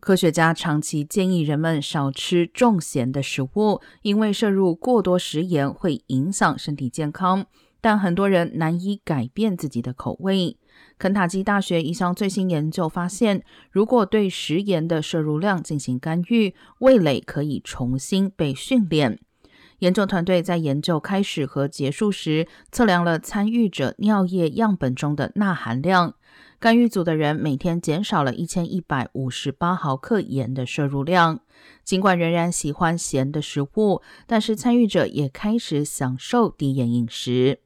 科学家长期建议人们少吃重咸的食物，因为摄入过多食盐会影响身体健康。但很多人难以改变自己的口味。肯塔基大学一项最新研究发现，如果对食盐的摄入量进行干预，味蕾可以重新被训练。研究团队在研究开始和结束时，测量了参与者尿液样本中的钠含量。干预组的人每天减少了一千一百五十八毫克盐的摄入量。尽管仍然喜欢咸的食物，但是参与者也开始享受低盐饮食。